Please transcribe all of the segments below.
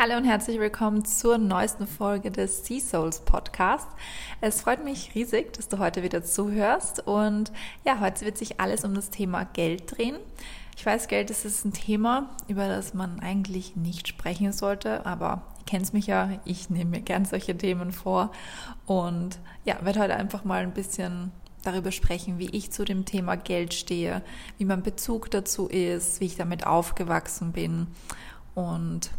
Hallo und herzlich willkommen zur neuesten Folge des Sea Souls Podcast. Es freut mich riesig, dass du heute wieder zuhörst und ja, heute wird sich alles um das Thema Geld drehen. Ich weiß, Geld ist ein Thema, über das man eigentlich nicht sprechen sollte, aber ihr kennt mich ja, ich nehme mir gern solche Themen vor und ja, werde heute einfach mal ein bisschen darüber sprechen, wie ich zu dem Thema Geld stehe, wie mein Bezug dazu ist, wie ich damit aufgewachsen bin und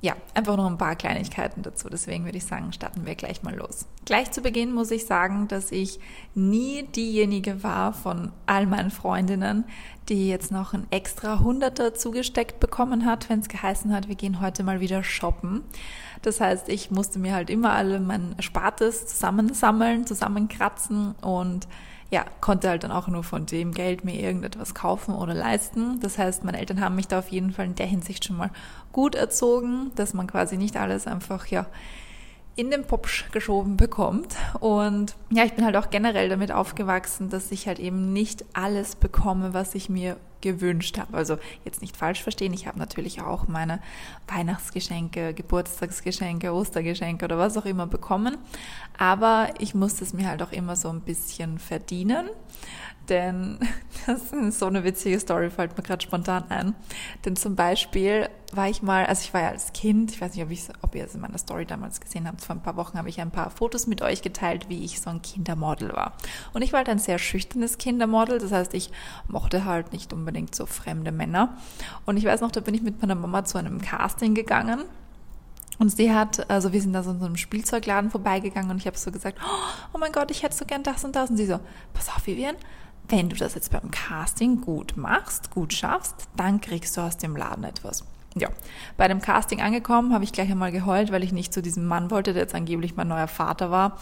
ja, einfach noch ein paar Kleinigkeiten dazu. Deswegen würde ich sagen, starten wir gleich mal los. Gleich zu Beginn muss ich sagen, dass ich nie diejenige war von all meinen Freundinnen, die jetzt noch ein extra Hunderter zugesteckt bekommen hat, wenn es geheißen hat, wir gehen heute mal wieder shoppen. Das heißt, ich musste mir halt immer alle mein Erspartes zusammensammeln, zusammenkratzen und ja, konnte halt dann auch nur von dem Geld mir irgendetwas kaufen oder leisten. Das heißt, meine Eltern haben mich da auf jeden Fall in der Hinsicht schon mal gut erzogen, dass man quasi nicht alles einfach, ja, in den Popsch geschoben bekommt. Und ja, ich bin halt auch generell damit aufgewachsen, dass ich halt eben nicht alles bekomme, was ich mir gewünscht habe. Also jetzt nicht falsch verstehen, ich habe natürlich auch meine Weihnachtsgeschenke, Geburtstagsgeschenke, Ostergeschenke oder was auch immer bekommen. Aber ich musste es mir halt auch immer so ein bisschen verdienen. Denn das ist so eine witzige Story, fällt mir gerade spontan ein. Denn zum Beispiel war ich mal, also ich war ja als Kind, ich weiß nicht, ob, ich, ob ihr es in meiner Story damals gesehen habt, vor ein paar Wochen habe ich ein paar Fotos mit euch geteilt, wie ich so ein Kindermodel war. Und ich war halt ein sehr schüchternes Kindermodel, das heißt, ich mochte halt nicht unbedingt so fremde Männer. Und ich weiß noch, da bin ich mit meiner Mama zu einem Casting gegangen. Und sie hat, also wir sind da so in so einem Spielzeugladen vorbeigegangen und ich habe so gesagt, oh mein Gott, ich hätte so gern das und das. Und sie so, pass auf, Vivian, wenn du das jetzt beim Casting gut machst, gut schaffst, dann kriegst du aus dem Laden etwas. Ja, bei dem Casting angekommen, habe ich gleich einmal geheult, weil ich nicht zu diesem Mann wollte, der jetzt angeblich mein neuer Vater war.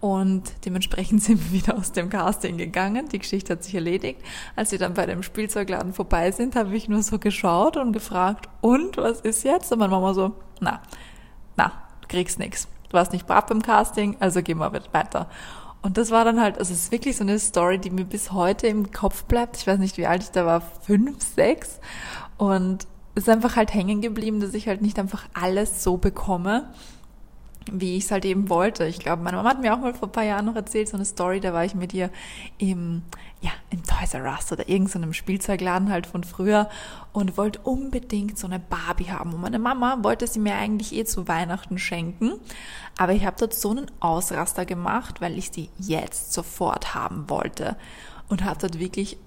Und dementsprechend sind wir wieder aus dem Casting gegangen. Die Geschichte hat sich erledigt. Als wir dann bei dem Spielzeugladen vorbei sind, habe ich nur so geschaut und gefragt, und was ist jetzt? Und meine Mama so, na, na, du kriegst nichts. Du warst nicht brav beim Casting, also gehen wir weiter. Und das war dann halt, also es ist wirklich so eine Story, die mir bis heute im Kopf bleibt. Ich weiß nicht, wie alt ich da war, fünf, sechs. Und es ist einfach halt hängen geblieben, dass ich halt nicht einfach alles so bekomme, wie ich es halt eben wollte. Ich glaube, meine Mama hat mir auch mal vor ein paar Jahren noch erzählt, so eine Story, da war ich mit ihr im, ja, im Toys R Us oder irgendeinem Spielzeugladen halt von früher und wollte unbedingt so eine Barbie haben. Und meine Mama wollte sie mir eigentlich eh zu Weihnachten schenken, aber ich habe dort so einen Ausraster gemacht, weil ich sie jetzt sofort haben wollte und habe dort wirklich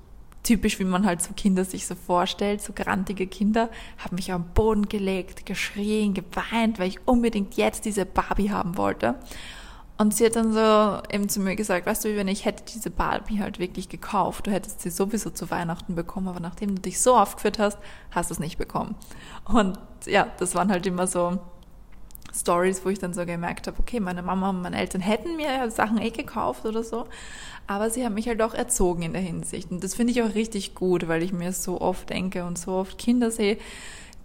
typisch, wie man halt so Kinder sich so vorstellt, so grantige Kinder, habe mich am Boden gelegt, geschrien, geweint, weil ich unbedingt jetzt diese Barbie haben wollte. Und sie hat dann so eben zu mir gesagt, weißt du, wenn ich hätte diese Barbie halt wirklich gekauft, du hättest sie sowieso zu Weihnachten bekommen, aber nachdem du dich so aufgeführt hast, hast du es nicht bekommen. Und ja, das waren halt immer so Stories, wo ich dann so gemerkt habe, okay, meine Mama und meine Eltern hätten mir Sachen eh gekauft oder so, aber sie haben mich halt auch erzogen in der Hinsicht. Und das finde ich auch richtig gut, weil ich mir so oft denke und so oft Kinder sehe,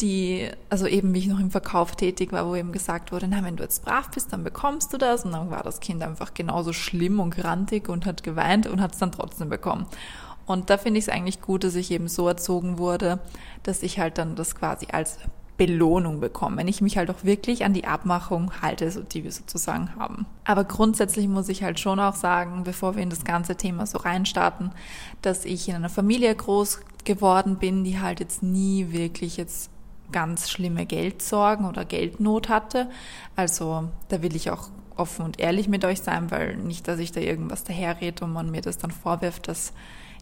die, also eben wie ich noch im Verkauf tätig war, wo eben gesagt wurde, na, wenn du jetzt brav bist, dann bekommst du das. Und dann war das Kind einfach genauso schlimm und grantig und hat geweint und hat es dann trotzdem bekommen. Und da finde ich es eigentlich gut, dass ich eben so erzogen wurde, dass ich halt dann das quasi als Belohnung bekomme, wenn ich mich halt auch wirklich an die Abmachung halte, die wir sozusagen haben. Aber grundsätzlich muss ich halt schon auch sagen, bevor wir in das ganze Thema so reinstarten, dass ich in einer Familie groß geworden bin, die halt jetzt nie wirklich jetzt ganz schlimme Geldsorgen oder Geldnot hatte. Also da will ich auch offen und ehrlich mit euch sein, weil nicht, dass ich da irgendwas daherrede und man mir das dann vorwirft, dass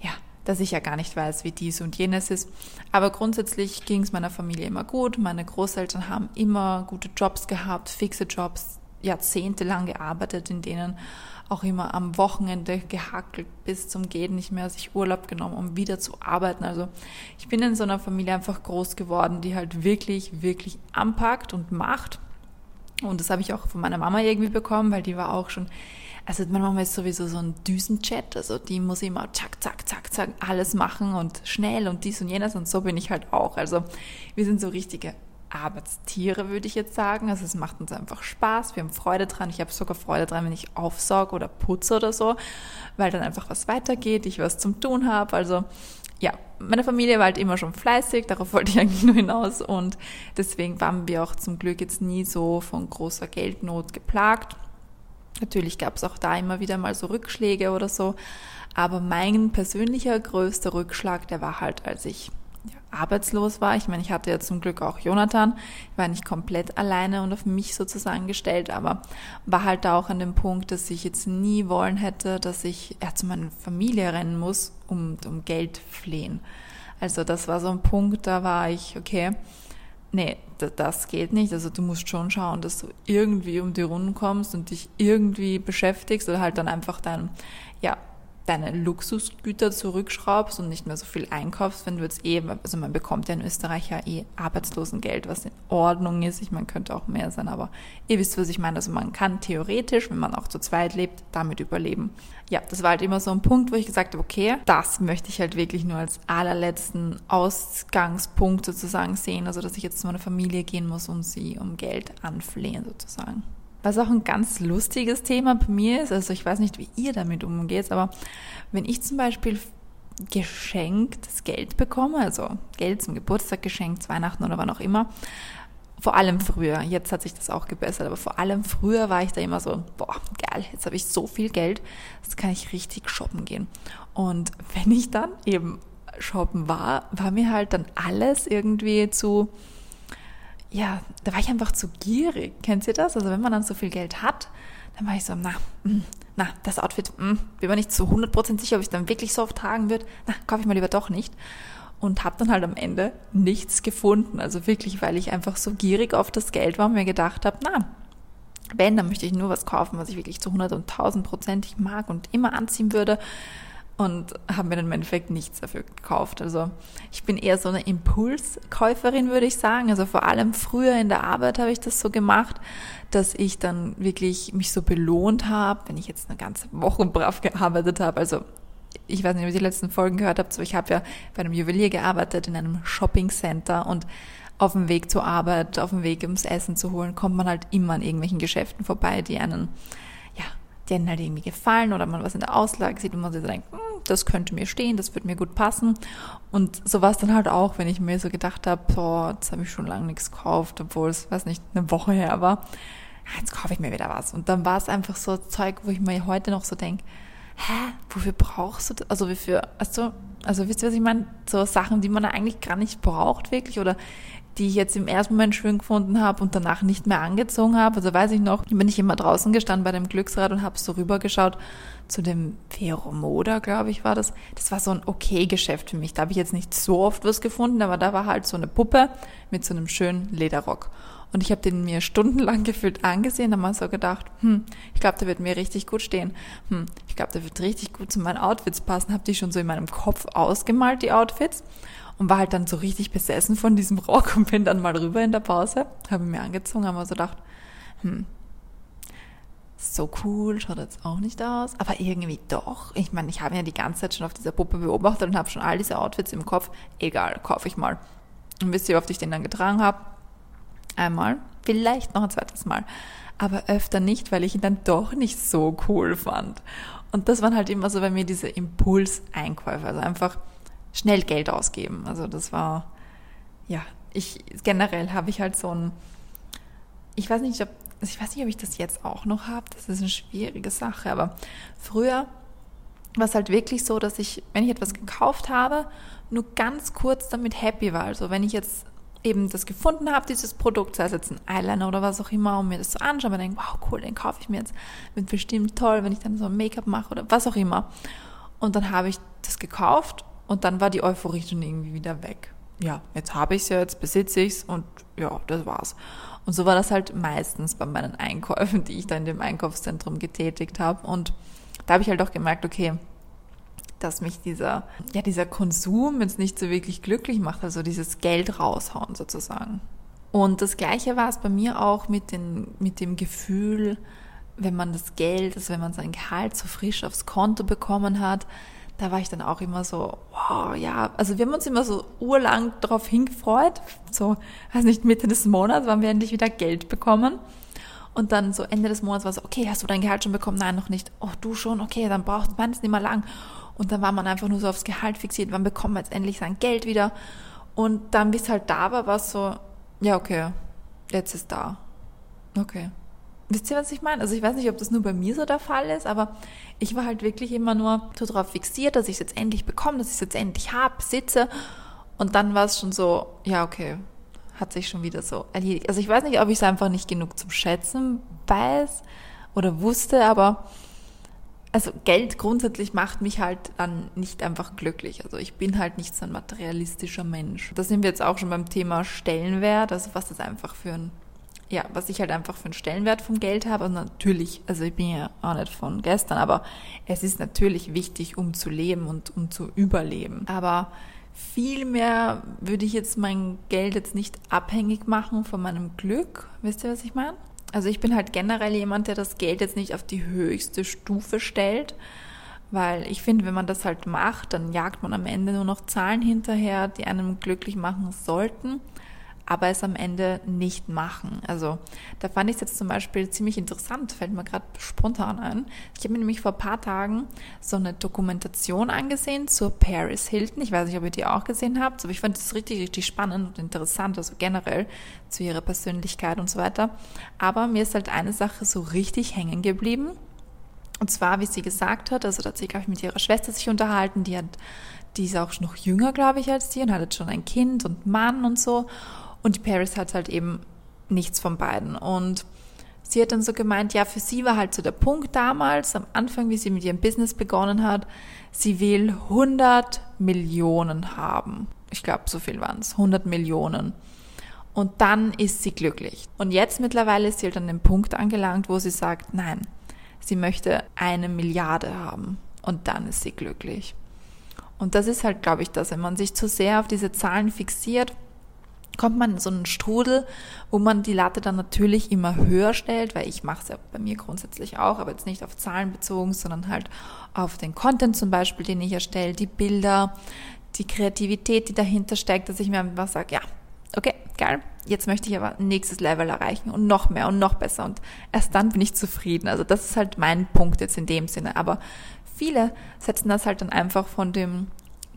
ja, dass ich ja gar nicht weiß, wie dies und jenes ist. Aber grundsätzlich ging es meiner Familie immer gut. Meine Großeltern haben immer gute Jobs gehabt, fixe Jobs, jahrzehntelang gearbeitet, in denen auch immer am Wochenende gehackelt bis zum Gehen nicht mehr, sich Urlaub genommen, um wieder zu arbeiten. Also ich bin in so einer Familie einfach groß geworden, die halt wirklich, wirklich anpackt und macht. Und das habe ich auch von meiner Mama irgendwie bekommen, weil die war auch schon also meine Mama ist sowieso so ein Düsenchat, also die muss immer zack, zack, zack, zack alles machen und schnell und dies und jenes und so bin ich halt auch. Also wir sind so richtige Arbeitstiere, würde ich jetzt sagen. Also es macht uns einfach Spaß, wir haben Freude dran. Ich habe sogar Freude dran, wenn ich aufsauge oder putze oder so, weil dann einfach was weitergeht, ich was zum Tun habe. Also ja, meine Familie war halt immer schon fleißig, darauf wollte ich eigentlich nur hinaus und deswegen waren wir auch zum Glück jetzt nie so von großer Geldnot geplagt. Natürlich gab es auch da immer wieder mal so Rückschläge oder so, aber mein persönlicher größter Rückschlag, der war halt, als ich arbeitslos war. Ich meine, ich hatte ja zum Glück auch Jonathan. Ich war nicht komplett alleine und auf mich sozusagen gestellt, aber war halt da auch an dem Punkt, dass ich jetzt nie wollen hätte, dass ich ja, zu meiner Familie rennen muss, um, um Geld flehen. Also das war so ein Punkt, da war ich, okay, nee, das geht nicht. Also du musst schon schauen, dass du irgendwie um die Runden kommst und dich irgendwie beschäftigst oder halt dann einfach dein, ja, deine Luxusgüter zurückschraubst und nicht mehr so viel einkaufst, wenn du jetzt eh, also man bekommt ja in Österreich ja eh Arbeitslosengeld, was in Ordnung ist. Ich meine, könnte auch mehr sein, aber ihr wisst, was ich meine. Also man kann theoretisch, wenn man auch zu zweit lebt, damit überleben. Ja, das war halt immer so ein Punkt, wo ich gesagt habe, okay, das möchte ich halt wirklich nur als allerletzten Ausgangspunkt sozusagen sehen. Also, dass ich jetzt zu meiner Familie gehen muss und sie um Geld anflehen sozusagen. Was auch ein ganz lustiges Thema bei mir ist, also ich weiß nicht, wie ihr damit umgeht, aber wenn ich zum Beispiel geschenktes Geld bekomme, also Geld zum Geburtstag geschenkt, Weihnachten oder wann auch immer, vor allem früher, jetzt hat sich das auch gebessert, aber vor allem früher war ich da immer so, boah, geil, jetzt habe ich so viel Geld, jetzt kann ich richtig shoppen gehen. Und wenn ich dann eben shoppen war, war mir halt dann alles irgendwie zu, ja, da war ich einfach zu gierig. Kennt ihr das? Also wenn man dann so viel Geld hat, dann war ich so, na, mm, na, das Outfit, mh, mm, bin mir nicht zu 100% sicher, ob ich dann wirklich so oft tragen wird. Na, kaufe ich mal lieber doch nicht. Und habe dann halt am Ende nichts gefunden. Also wirklich, weil ich einfach so gierig auf das Geld war und mir gedacht habe, na, wenn, dann möchte ich nur was kaufen, was ich wirklich zu 100 und 1000 Prozent mag und immer anziehen würde und habe mir dann im Endeffekt nichts dafür gekauft. Also ich bin eher so eine Impulskäuferin, würde ich sagen. Also vor allem früher in der Arbeit habe ich das so gemacht, dass ich dann wirklich mich so belohnt habe, wenn ich jetzt eine ganze Woche brav gearbeitet habe. Also ich weiß nicht, ob ihr die letzten Folgen gehört habt, aber ich habe ja bei einem Juwelier gearbeitet, in einem Shopping Center und auf dem Weg zur Arbeit, auf dem Weg ums Essen zu holen, kommt man halt immer an irgendwelchen Geschäften vorbei, die einen die einen halt irgendwie gefallen oder man was in der Auslage sieht und man sich so denkt, hm, das könnte mir stehen, das würde mir gut passen. Und so war es dann halt auch, wenn ich mir so gedacht habe, boah, jetzt habe ich schon lange nichts gekauft, obwohl es, weiß nicht, eine Woche her war. Jetzt kaufe ich mir wieder was. Und dann war es einfach so Zeug, wo ich mir heute noch so denke, hä, wofür brauchst du das? Also wofür, also, also wisst ihr, was ich meine? So Sachen, die man eigentlich gar nicht braucht wirklich oder die ich jetzt im ersten Moment schön gefunden habe und danach nicht mehr angezogen habe. Also weiß ich noch, bin ich immer draußen gestanden bei dem Glücksrad und habe so rübergeschaut zu dem Veromoda, glaube ich, war das. Das war so ein okay Geschäft für mich. Da habe ich jetzt nicht so oft was gefunden, aber da war halt so eine Puppe mit so einem schönen Lederrock. Und ich habe den mir stundenlang gefühlt angesehen, da mal so gedacht, hm, ich glaube, der wird mir richtig gut stehen. Hm, ich glaube, der wird richtig gut zu meinen Outfits passen. Habe die schon so in meinem Kopf ausgemalt, die Outfits und war halt dann so richtig besessen von diesem Rock und bin dann mal rüber in der Pause, habe mir angezogen, habe mir so gedacht, hm, so cool schaut jetzt auch nicht aus, aber irgendwie doch. Ich meine, ich habe ja die ganze Zeit schon auf dieser Puppe beobachtet und habe schon all diese Outfits im Kopf. Egal, kaufe ich mal. Und wisst ihr, wie oft ich den dann getragen habe? Einmal, vielleicht noch ein zweites Mal, aber öfter nicht, weil ich ihn dann doch nicht so cool fand. Und das waren halt immer so bei mir diese Impulseinkäufe, also einfach schnell Geld ausgeben. Also das war, ja, ich generell habe ich halt so ein, ich weiß nicht, ob, also ich weiß nicht, ob ich das jetzt auch noch habe. Das ist eine schwierige Sache, aber früher war es halt wirklich so, dass ich, wenn ich etwas gekauft habe, nur ganz kurz damit happy war. Also wenn ich jetzt eben das gefunden habe, dieses Produkt, sei es jetzt ein Eyeliner oder was auch immer, und mir das so anschaue und denke, wow, cool, den kaufe ich mir jetzt. Wird bestimmt toll, wenn ich dann so ein Make-up mache oder was auch immer. Und dann habe ich das gekauft und dann war die Euphorie schon irgendwie wieder weg. Ja, jetzt habe ich es ja, jetzt besitze ich es und ja, das war's. Und so war das halt meistens bei meinen Einkäufen, die ich da in dem Einkaufszentrum getätigt habe. Und da habe ich halt auch gemerkt, okay, dass mich dieser, ja, dieser Konsum jetzt nicht so wirklich glücklich macht, also dieses Geld raushauen sozusagen. Und das Gleiche war es bei mir auch mit, den, mit dem Gefühl, wenn man das Geld, also wenn man sein Gehalt so frisch aufs Konto bekommen hat, da war ich dann auch immer so, wow, ja, also wir haben uns immer so urlang darauf hingefreut, so, weiß nicht, Mitte des Monats, wann wir endlich wieder Geld bekommen. Und dann so Ende des Monats war so, okay, hast du dein Gehalt schon bekommen? Nein, noch nicht. Oh, du schon? Okay, dann braucht man es nicht mehr lang. Und dann war man einfach nur so aufs Gehalt fixiert, wann bekommt man jetzt endlich sein Geld wieder? Und dann, bis halt da war, war es so, ja, okay, jetzt ist da. Okay. Wisst ihr, was ich meine? Also ich weiß nicht, ob das nur bei mir so der Fall ist, aber ich war halt wirklich immer nur so darauf fixiert, dass ich es jetzt endlich bekomme, dass ich es jetzt endlich habe, sitze. Und dann war es schon so, ja, okay, hat sich schon wieder so erledigt. Also ich weiß nicht, ob ich es einfach nicht genug zum Schätzen weiß oder wusste, aber also Geld grundsätzlich macht mich halt dann nicht einfach glücklich. Also ich bin halt nicht so ein materialistischer Mensch. Da sind wir jetzt auch schon beim Thema Stellenwert, also was das einfach für ein, ja, was ich halt einfach für einen Stellenwert vom Geld habe. Und natürlich, also ich bin ja auch nicht von gestern, aber es ist natürlich wichtig, um zu leben und um zu überleben. Aber vielmehr würde ich jetzt mein Geld jetzt nicht abhängig machen von meinem Glück. Wisst ihr, was ich meine? Also ich bin halt generell jemand, der das Geld jetzt nicht auf die höchste Stufe stellt, weil ich finde, wenn man das halt macht, dann jagt man am Ende nur noch Zahlen hinterher, die einem glücklich machen sollten aber es am Ende nicht machen. Also da fand ich es jetzt zum Beispiel ziemlich interessant, fällt mir gerade spontan ein. Ich habe mir nämlich vor ein paar Tagen so eine Dokumentation angesehen zur Paris Hilton. Ich weiß nicht, ob ihr die auch gesehen habt, aber ich fand das richtig, richtig spannend und interessant, also generell zu ihrer Persönlichkeit und so weiter. Aber mir ist halt eine Sache so richtig hängen geblieben. Und zwar, wie sie gesagt hat, also da hat sie, glaube ich, mit ihrer Schwester sich unterhalten, die hat, die ist auch noch jünger, glaube ich, als die und hat jetzt schon ein Kind und Mann und so. Und die Paris hat halt eben nichts von beiden. Und sie hat dann so gemeint, ja, für sie war halt so der Punkt damals, am Anfang, wie sie mit ihrem Business begonnen hat, sie will 100 Millionen haben. Ich glaube, so viel waren es, 100 Millionen. Und dann ist sie glücklich. Und jetzt mittlerweile ist sie halt an dem Punkt angelangt, wo sie sagt, nein, sie möchte eine Milliarde haben. Und dann ist sie glücklich. Und das ist halt, glaube ich, das, wenn man sich zu sehr auf diese Zahlen fixiert, kommt man in so einen Strudel, wo man die Latte dann natürlich immer höher stellt, weil ich mache es ja bei mir grundsätzlich auch, aber jetzt nicht auf Zahlen bezogen, sondern halt auf den Content zum Beispiel, den ich erstelle, die Bilder, die Kreativität, die dahinter steckt, dass ich mir einfach sage, ja, okay, geil, jetzt möchte ich aber nächstes Level erreichen und noch mehr und noch besser und erst dann bin ich zufrieden. Also das ist halt mein Punkt jetzt in dem Sinne, aber viele setzen das halt dann einfach von dem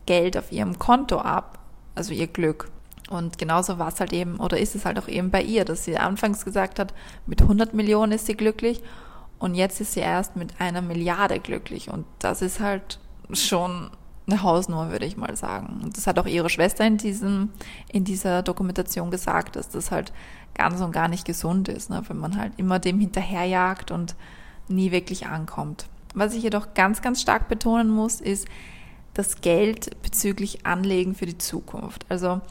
Geld auf ihrem Konto ab, also ihr Glück. Und genauso war es halt eben, oder ist es halt auch eben bei ihr, dass sie anfangs gesagt hat, mit 100 Millionen ist sie glücklich und jetzt ist sie erst mit einer Milliarde glücklich. Und das ist halt schon eine Hausnummer, würde ich mal sagen. Und das hat auch ihre Schwester in diesem, in dieser Dokumentation gesagt, dass das halt ganz und gar nicht gesund ist, ne? wenn man halt immer dem hinterherjagt und nie wirklich ankommt. Was ich jedoch ganz, ganz stark betonen muss, ist das Geld bezüglich Anlegen für die Zukunft. Also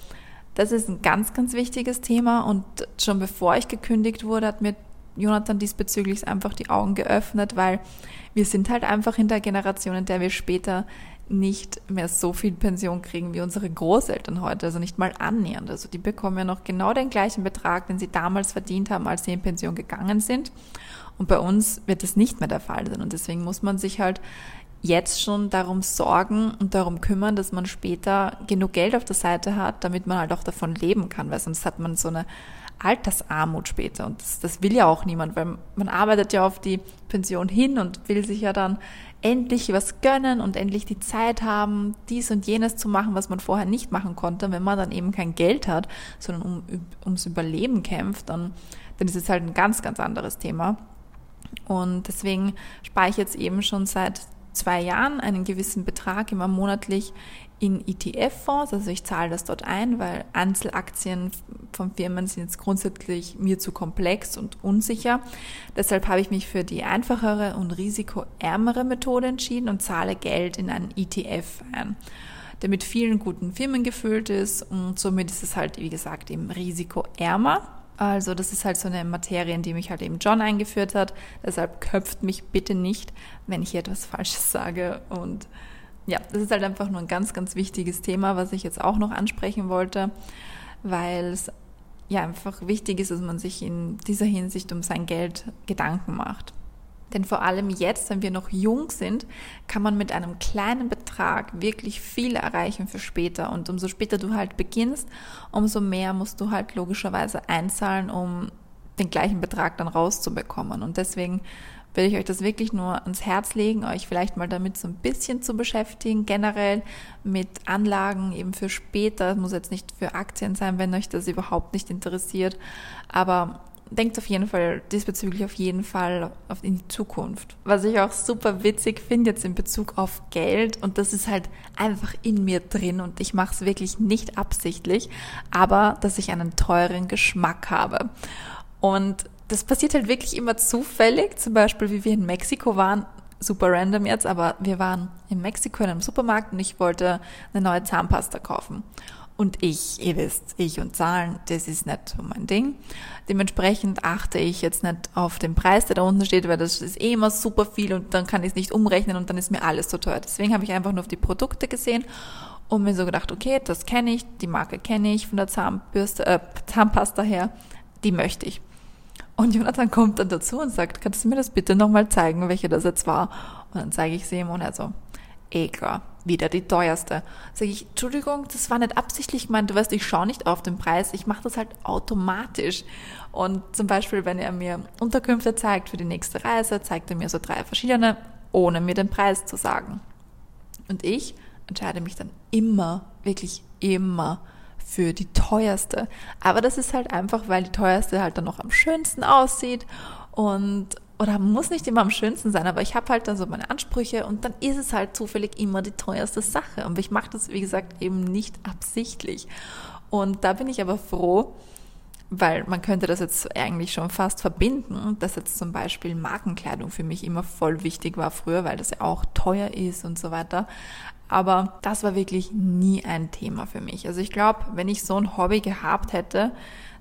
das ist ein ganz, ganz wichtiges Thema und schon bevor ich gekündigt wurde, hat mir Jonathan diesbezüglich einfach die Augen geöffnet, weil wir sind halt einfach in der Generation, in der wir später nicht mehr so viel Pension kriegen wie unsere Großeltern heute, also nicht mal annähernd. Also die bekommen ja noch genau den gleichen Betrag, den sie damals verdient haben, als sie in Pension gegangen sind. Und bei uns wird das nicht mehr der Fall sein. Und deswegen muss man sich halt jetzt schon darum sorgen und darum kümmern, dass man später genug Geld auf der Seite hat, damit man halt auch davon leben kann, weil sonst hat man so eine Altersarmut später und das, das will ja auch niemand, weil man arbeitet ja auf die Pension hin und will sich ja dann endlich was gönnen und endlich die Zeit haben, dies und jenes zu machen, was man vorher nicht machen konnte. Wenn man dann eben kein Geld hat, sondern um, ums Überleben kämpft, dann, dann ist es halt ein ganz, ganz anderes Thema. Und deswegen spare ich jetzt eben schon seit zwei Jahren einen gewissen Betrag immer monatlich in ETF-Fonds, also ich zahle das dort ein, weil Einzelaktien von Firmen sind jetzt grundsätzlich mir zu komplex und unsicher. Deshalb habe ich mich für die einfachere und risikoärmere Methode entschieden und zahle Geld in einen ETF ein, der mit vielen guten Firmen gefüllt ist und somit ist es halt, wie gesagt, eben risikoärmer. Also das ist halt so eine Materie, in die mich halt eben John eingeführt hat. Deshalb köpft mich bitte nicht, wenn ich hier etwas Falsches sage. Und ja, das ist halt einfach nur ein ganz, ganz wichtiges Thema, was ich jetzt auch noch ansprechen wollte, weil es ja einfach wichtig ist, dass man sich in dieser Hinsicht um sein Geld Gedanken macht. Denn vor allem jetzt, wenn wir noch jung sind, kann man mit einem kleinen Betrag wirklich viel erreichen für später. Und umso später du halt beginnst, umso mehr musst du halt logischerweise einzahlen, um den gleichen Betrag dann rauszubekommen. Und deswegen will ich euch das wirklich nur ans Herz legen, euch vielleicht mal damit so ein bisschen zu beschäftigen, generell mit Anlagen eben für später, das muss jetzt nicht für Aktien sein, wenn euch das überhaupt nicht interessiert, aber denkt auf jeden Fall diesbezüglich auf jeden Fall auf in die Zukunft. Was ich auch super witzig finde jetzt in Bezug auf Geld und das ist halt einfach in mir drin und ich mache es wirklich nicht absichtlich, aber dass ich einen teuren Geschmack habe. Und das passiert halt wirklich immer zufällig. Zum Beispiel, wie wir in Mexiko waren, super random jetzt, aber wir waren in Mexiko in einem Supermarkt und ich wollte eine neue Zahnpasta kaufen. Und ich, ihr wisst, ich und Zahlen, das ist nicht so mein Ding. Dementsprechend achte ich jetzt nicht auf den Preis, der da unten steht, weil das ist eh immer super viel und dann kann ich es nicht umrechnen und dann ist mir alles zu teuer. Deswegen habe ich einfach nur auf die Produkte gesehen und mir so gedacht, okay, das kenne ich, die Marke kenne ich von der Zahnbürste, äh, Zahnpasta her, die möchte ich. Und Jonathan kommt dann dazu und sagt, kannst du mir das bitte nochmal zeigen, welche das jetzt war? Und dann zeige ich sie ihm und er so, Eker, wieder die teuerste. Sag ich, Entschuldigung, das war nicht absichtlich gemeint, du weißt, ich schaue nicht auf den Preis, ich mache das halt automatisch. Und zum Beispiel, wenn er mir Unterkünfte zeigt für die nächste Reise, zeigt er mir so drei verschiedene, ohne mir den Preis zu sagen. Und ich entscheide mich dann immer, wirklich immer für die teuerste. Aber das ist halt einfach, weil die teuerste halt dann noch am schönsten aussieht und oder muss nicht immer am schönsten sein, aber ich habe halt dann so meine Ansprüche und dann ist es halt zufällig immer die teuerste Sache. Und ich mache das, wie gesagt, eben nicht absichtlich. Und da bin ich aber froh, weil man könnte das jetzt eigentlich schon fast verbinden, dass jetzt zum Beispiel Markenkleidung für mich immer voll wichtig war früher, weil das ja auch teuer ist und so weiter. Aber das war wirklich nie ein Thema für mich. Also ich glaube, wenn ich so ein Hobby gehabt hätte,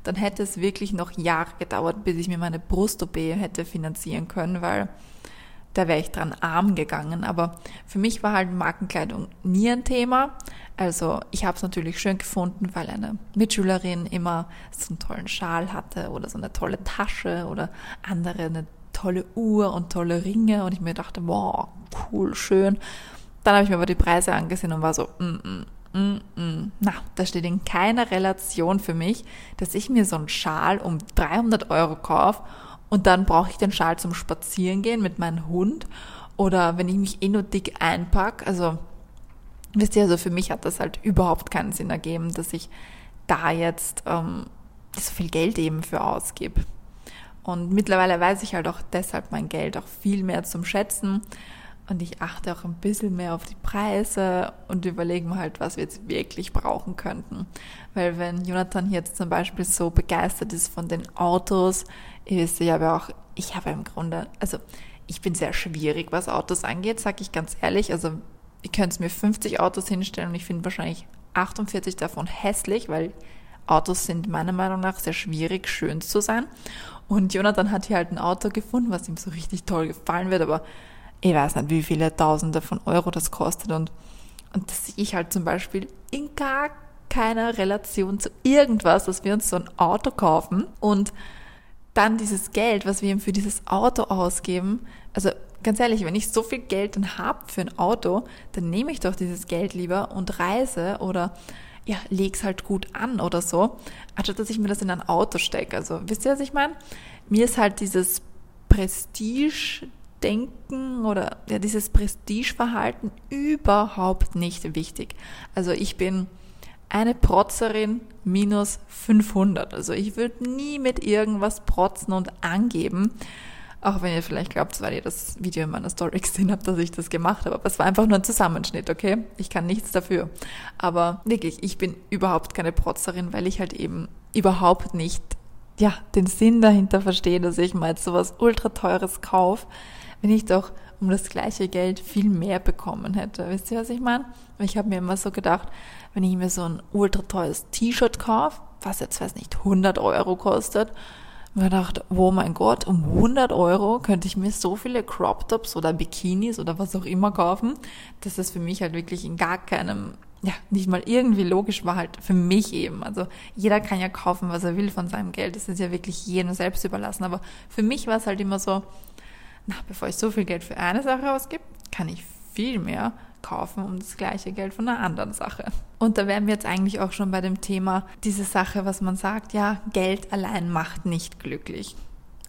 dann hätte es wirklich noch Jahre gedauert, bis ich mir meine Brust-OP hätte finanzieren können, weil da wäre ich dran arm gegangen. Aber für mich war halt Markenkleidung nie ein Thema. Also ich habe es natürlich schön gefunden, weil eine Mitschülerin immer so einen tollen Schal hatte oder so eine tolle Tasche oder andere eine tolle Uhr und tolle Ringe und ich mir dachte, wow, cool, schön. Dann habe ich mir aber die Preise angesehen und war so, mm, mm, mm, mm. na, das steht in keiner Relation für mich, dass ich mir so einen Schal um 300 Euro kaufe und dann brauche ich den Schal zum Spazierengehen mit meinem Hund oder wenn ich mich eh nur dick einpack. Also, wisst ihr, also für mich hat das halt überhaupt keinen Sinn ergeben, dass ich da jetzt ähm, so viel Geld eben für ausgebe. Und mittlerweile weiß ich halt auch deshalb mein Geld auch viel mehr zum Schätzen und ich achte auch ein bisschen mehr auf die Preise und überlege mir halt, was wir jetzt wirklich brauchen könnten. Weil wenn Jonathan jetzt zum Beispiel so begeistert ist von den Autos, ihr wisst ja aber auch, ich habe im Grunde, also ich bin sehr schwierig, was Autos angeht, sage ich ganz ehrlich. Also ihr könnt mir 50 Autos hinstellen und ich finde wahrscheinlich 48 davon hässlich, weil Autos sind meiner Meinung nach sehr schwierig, schön zu sein. Und Jonathan hat hier halt ein Auto gefunden, was ihm so richtig toll gefallen wird, aber ich weiß nicht, wie viele Tausende von Euro das kostet und, und das sehe ich halt zum Beispiel in gar keiner Relation zu irgendwas, dass wir uns so ein Auto kaufen und dann dieses Geld, was wir ihm für dieses Auto ausgeben, also ganz ehrlich, wenn ich so viel Geld dann habe für ein Auto, dann nehme ich doch dieses Geld lieber und reise oder ja, leg's halt gut an oder so, anstatt dass ich mir das in ein Auto stecke. Also wisst ihr, was ich meine? Mir ist halt dieses Prestige Denken oder ja, dieses Prestigeverhalten überhaupt nicht wichtig. Also ich bin eine Protzerin minus 500. Also ich würde nie mit irgendwas protzen und angeben. Auch wenn ihr vielleicht glaubt, weil ihr das Video in meiner Story gesehen habt, dass ich das gemacht habe. Aber es war einfach nur ein Zusammenschnitt, okay? Ich kann nichts dafür. Aber wirklich, ich bin überhaupt keine Protzerin, weil ich halt eben überhaupt nicht, ja, den Sinn dahinter verstehe, dass ich mal jetzt sowas ultra teures kaufe wenn ich doch um das gleiche Geld viel mehr bekommen hätte. Wisst ihr, was ich meine? Ich habe mir immer so gedacht, wenn ich mir so ein ultra teures T-Shirt kaufe, was jetzt, weiß nicht, 100 Euro kostet, mir gedacht, oh mein Gott, um 100 Euro könnte ich mir so viele Crop Tops oder Bikinis oder was auch immer kaufen, dass das für mich halt wirklich in gar keinem, ja, nicht mal irgendwie logisch war halt für mich eben. Also jeder kann ja kaufen, was er will von seinem Geld. Das ist ja wirklich jedem selbst überlassen. Aber für mich war es halt immer so, na, bevor ich so viel Geld für eine Sache ausgebe, kann ich viel mehr kaufen um das gleiche Geld von einer anderen Sache. Und da wären wir jetzt eigentlich auch schon bei dem Thema, diese Sache, was man sagt, ja, Geld allein macht nicht glücklich.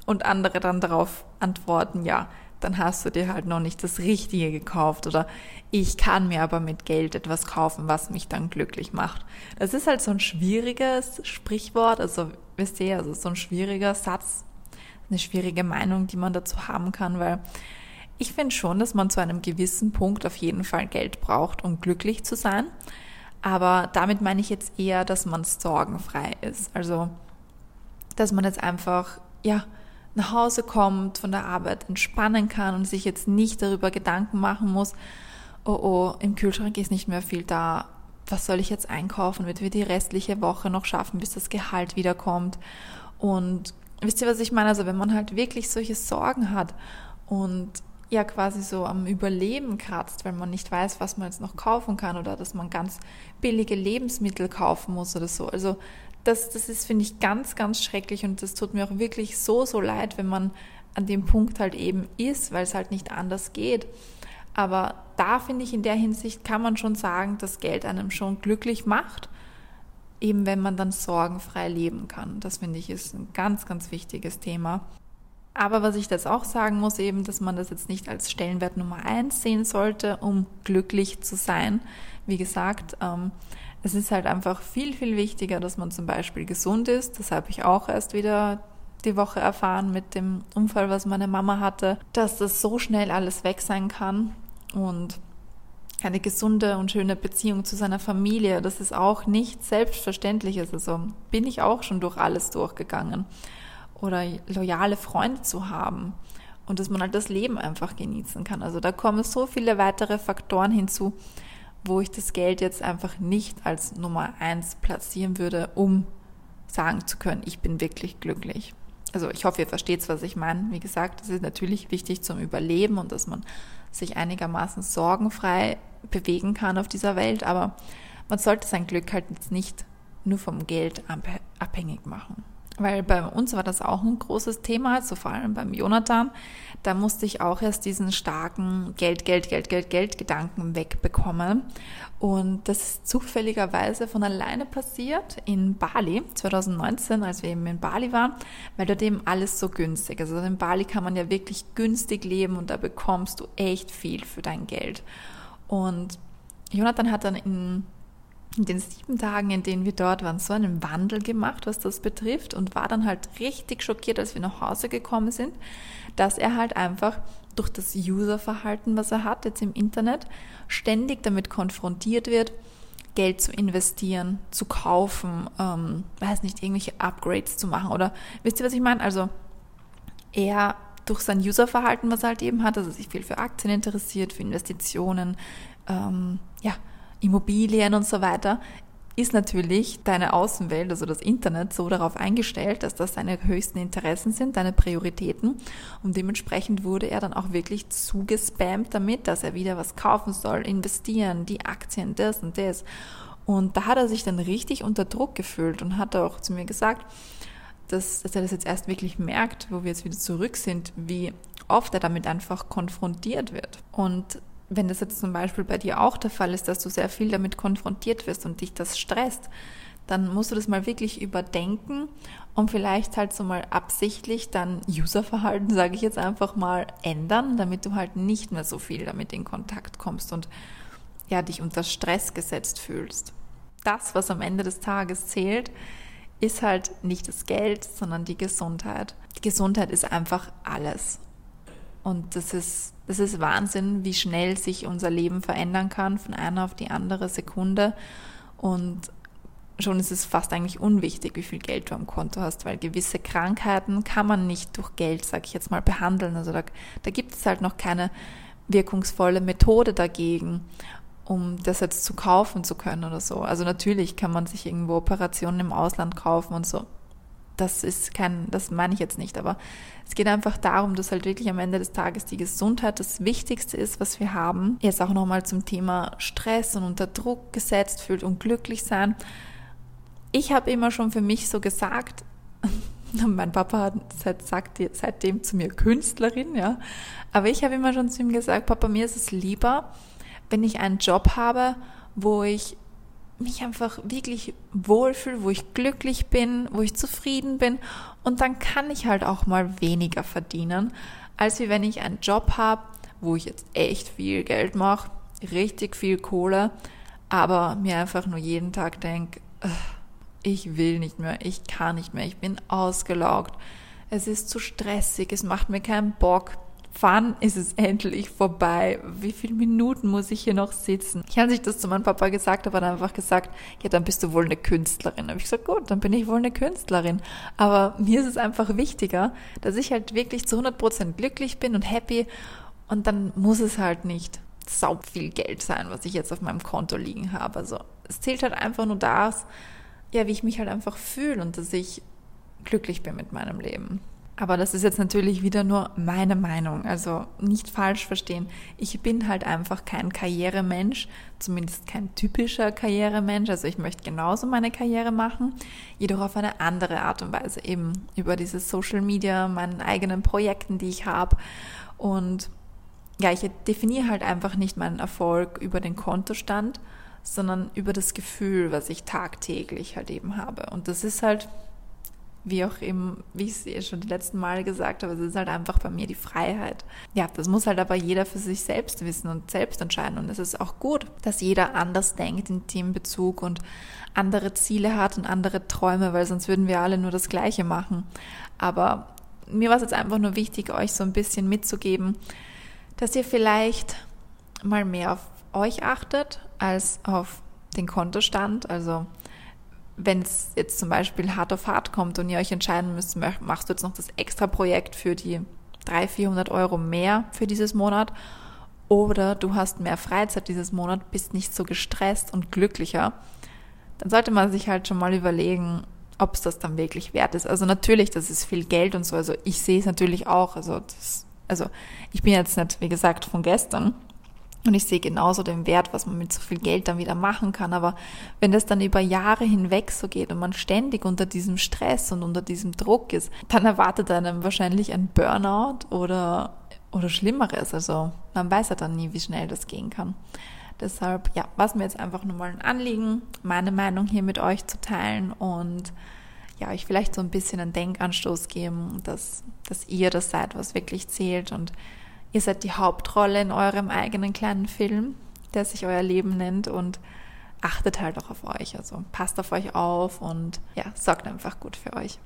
Und andere dann darauf antworten, ja, dann hast du dir halt noch nicht das Richtige gekauft oder ich kann mir aber mit Geld etwas kaufen, was mich dann glücklich macht. Das ist halt so ein schwieriges Sprichwort, also wisst ihr, also so ein schwieriger Satz, eine schwierige Meinung, die man dazu haben kann, weil ich finde schon, dass man zu einem gewissen Punkt auf jeden Fall Geld braucht, um glücklich zu sein. Aber damit meine ich jetzt eher, dass man sorgenfrei ist. Also, dass man jetzt einfach, ja, nach Hause kommt, von der Arbeit entspannen kann und sich jetzt nicht darüber Gedanken machen muss, oh oh, im Kühlschrank ist nicht mehr viel da, was soll ich jetzt einkaufen, wird wir die restliche Woche noch schaffen, bis das Gehalt wiederkommt. Und wisst ihr, was ich meine? Also wenn man halt wirklich solche Sorgen hat und ja quasi so am Überleben kratzt, weil man nicht weiß, was man jetzt noch kaufen kann oder dass man ganz billige Lebensmittel kaufen muss oder so. Also das, das ist, finde ich, ganz, ganz schrecklich und das tut mir auch wirklich so, so leid, wenn man an dem Punkt halt eben ist, weil es halt nicht anders geht. Aber da finde ich, in der Hinsicht kann man schon sagen, dass Geld einem schon glücklich macht, eben wenn man dann sorgenfrei leben kann. Das finde ich ist ein ganz, ganz wichtiges Thema. Aber was ich das auch sagen muss, eben, dass man das jetzt nicht als Stellenwert Nummer eins sehen sollte, um glücklich zu sein. Wie gesagt, ähm, es ist halt einfach viel, viel wichtiger, dass man zum Beispiel gesund ist. Das habe ich auch erst wieder die Woche erfahren mit dem Unfall, was meine Mama hatte, dass das so schnell alles weg sein kann und eine gesunde und schöne Beziehung zu seiner Familie, das ist auch nicht selbstverständliches. Also bin ich auch schon durch alles durchgegangen. Oder loyale Freunde zu haben und dass man halt das Leben einfach genießen kann. Also da kommen so viele weitere Faktoren hinzu, wo ich das Geld jetzt einfach nicht als Nummer eins platzieren würde, um sagen zu können, ich bin wirklich glücklich. Also ich hoffe, ihr versteht, was ich meine. Wie gesagt, es ist natürlich wichtig zum Überleben und dass man sich einigermaßen sorgenfrei bewegen kann auf dieser Welt, aber man sollte sein Glück halt jetzt nicht nur vom Geld abhängig machen weil bei uns war das auch ein großes Thema, also vor allem beim Jonathan. Da musste ich auch erst diesen starken Geld, Geld, Geld, Geld, Geld Gedanken wegbekommen. Und das ist zufälligerweise von alleine passiert in Bali 2019, als wir eben in Bali waren, weil dort eben alles so günstig. Also in Bali kann man ja wirklich günstig leben und da bekommst du echt viel für dein Geld. Und Jonathan hat dann in in den sieben Tagen, in denen wir dort waren, so einen Wandel gemacht, was das betrifft und war dann halt richtig schockiert, als wir nach Hause gekommen sind, dass er halt einfach durch das Userverhalten, was er hat jetzt im Internet, ständig damit konfrontiert wird, Geld zu investieren, zu kaufen, ähm, weiß nicht, irgendwelche Upgrades zu machen oder wisst ihr, was ich meine? Also er durch sein Userverhalten, was er halt eben hat, dass er sich viel für Aktien interessiert, für Investitionen, ähm, ja, Immobilien und so weiter, ist natürlich deine Außenwelt, also das Internet, so darauf eingestellt, dass das deine höchsten Interessen sind, deine Prioritäten. Und dementsprechend wurde er dann auch wirklich zugespammt damit, dass er wieder was kaufen soll, investieren, die Aktien, das und das. Und da hat er sich dann richtig unter Druck gefühlt und hat auch zu mir gesagt, dass, dass er das jetzt erst wirklich merkt, wo wir jetzt wieder zurück sind, wie oft er damit einfach konfrontiert wird. Und wenn das jetzt zum Beispiel bei dir auch der Fall ist, dass du sehr viel damit konfrontiert wirst und dich das stresst, dann musst du das mal wirklich überdenken und vielleicht halt so mal absichtlich dann Userverhalten, sage ich jetzt einfach mal, ändern, damit du halt nicht mehr so viel damit in Kontakt kommst und ja, dich unter Stress gesetzt fühlst. Das, was am Ende des Tages zählt, ist halt nicht das Geld, sondern die Gesundheit. Die Gesundheit ist einfach alles. Und das ist, das ist Wahnsinn, wie schnell sich unser Leben verändern kann von einer auf die andere Sekunde. Und schon ist es fast eigentlich unwichtig, wie viel Geld du am Konto hast, weil gewisse Krankheiten kann man nicht durch Geld, sag ich jetzt mal, behandeln. Also da, da gibt es halt noch keine wirkungsvolle Methode dagegen, um das jetzt zu kaufen zu können oder so. Also natürlich kann man sich irgendwo Operationen im Ausland kaufen und so das ist kein, das meine ich jetzt nicht, aber es geht einfach darum, dass halt wirklich am Ende des Tages die Gesundheit das Wichtigste ist, was wir haben. Jetzt auch nochmal zum Thema Stress und unter Druck gesetzt fühlt und glücklich sein. Ich habe immer schon für mich so gesagt, mein Papa hat sagt seitdem zu mir Künstlerin, ja. Aber ich habe immer schon zu ihm gesagt, Papa, mir ist es lieber, wenn ich einen Job habe, wo ich mich einfach wirklich wohlfühle, wo ich glücklich bin, wo ich zufrieden bin. Und dann kann ich halt auch mal weniger verdienen, als wie wenn ich einen Job habe, wo ich jetzt echt viel Geld mache, richtig viel Kohle, aber mir einfach nur jeden Tag denke, ich will nicht mehr, ich kann nicht mehr, ich bin ausgelaugt, es ist zu stressig, es macht mir keinen Bock, wann ist es endlich vorbei? Wie viele Minuten muss ich hier noch sitzen? Ich habe sich das zu meinem Papa gesagt, aber dann einfach gesagt, ja, dann bist du wohl eine Künstlerin. Da habe ich gesagt, gut, dann bin ich wohl eine Künstlerin. Aber mir ist es einfach wichtiger, dass ich halt wirklich zu 100% glücklich bin und happy und dann muss es halt nicht sau viel Geld sein, was ich jetzt auf meinem Konto liegen habe. Also es zählt halt einfach nur das, ja, wie ich mich halt einfach fühle und dass ich glücklich bin mit meinem Leben. Aber das ist jetzt natürlich wieder nur meine Meinung, also nicht falsch verstehen. Ich bin halt einfach kein Karrieremensch, zumindest kein typischer Karrieremensch. Also ich möchte genauso meine Karriere machen, jedoch auf eine andere Art und Weise, eben über dieses Social Media, meinen eigenen Projekten, die ich habe. Und ja, ich definiere halt einfach nicht meinen Erfolg über den Kontostand, sondern über das Gefühl, was ich tagtäglich halt eben habe. Und das ist halt wie auch eben, wie ich es eh schon die letzten Male gesagt habe, es ist halt einfach bei mir die Freiheit. Ja, das muss halt aber jeder für sich selbst wissen und selbst entscheiden. Und es ist auch gut, dass jeder anders denkt in Teambezug und andere Ziele hat und andere Träume, weil sonst würden wir alle nur das Gleiche machen. Aber mir war es jetzt einfach nur wichtig, euch so ein bisschen mitzugeben, dass ihr vielleicht mal mehr auf euch achtet als auf den Kontostand. Also wenn es jetzt zum Beispiel hart auf hart kommt und ihr euch entscheiden müsst, machst du jetzt noch das extra Projekt für die 300, 400 Euro mehr für dieses Monat oder du hast mehr Freizeit dieses Monat, bist nicht so gestresst und glücklicher, dann sollte man sich halt schon mal überlegen, ob es das dann wirklich wert ist. Also natürlich, das ist viel Geld und so. Also ich sehe es natürlich auch. Also, das, also ich bin jetzt nicht, wie gesagt, von gestern. Und ich sehe genauso den Wert, was man mit so viel Geld dann wieder machen kann. Aber wenn das dann über Jahre hinweg so geht und man ständig unter diesem Stress und unter diesem Druck ist, dann erwartet einem wahrscheinlich ein Burnout oder, oder Schlimmeres. Also man weiß ja dann nie, wie schnell das gehen kann. Deshalb, ja, war es mir jetzt einfach nur mal ein Anliegen, meine Meinung hier mit euch zu teilen und ja, euch vielleicht so ein bisschen einen Denkanstoß geben, dass, dass ihr das seid, was wirklich zählt und Ihr seid die Hauptrolle in eurem eigenen kleinen Film, der sich euer Leben nennt und achtet halt auch auf euch. Also passt auf euch auf und ja, sorgt einfach gut für euch.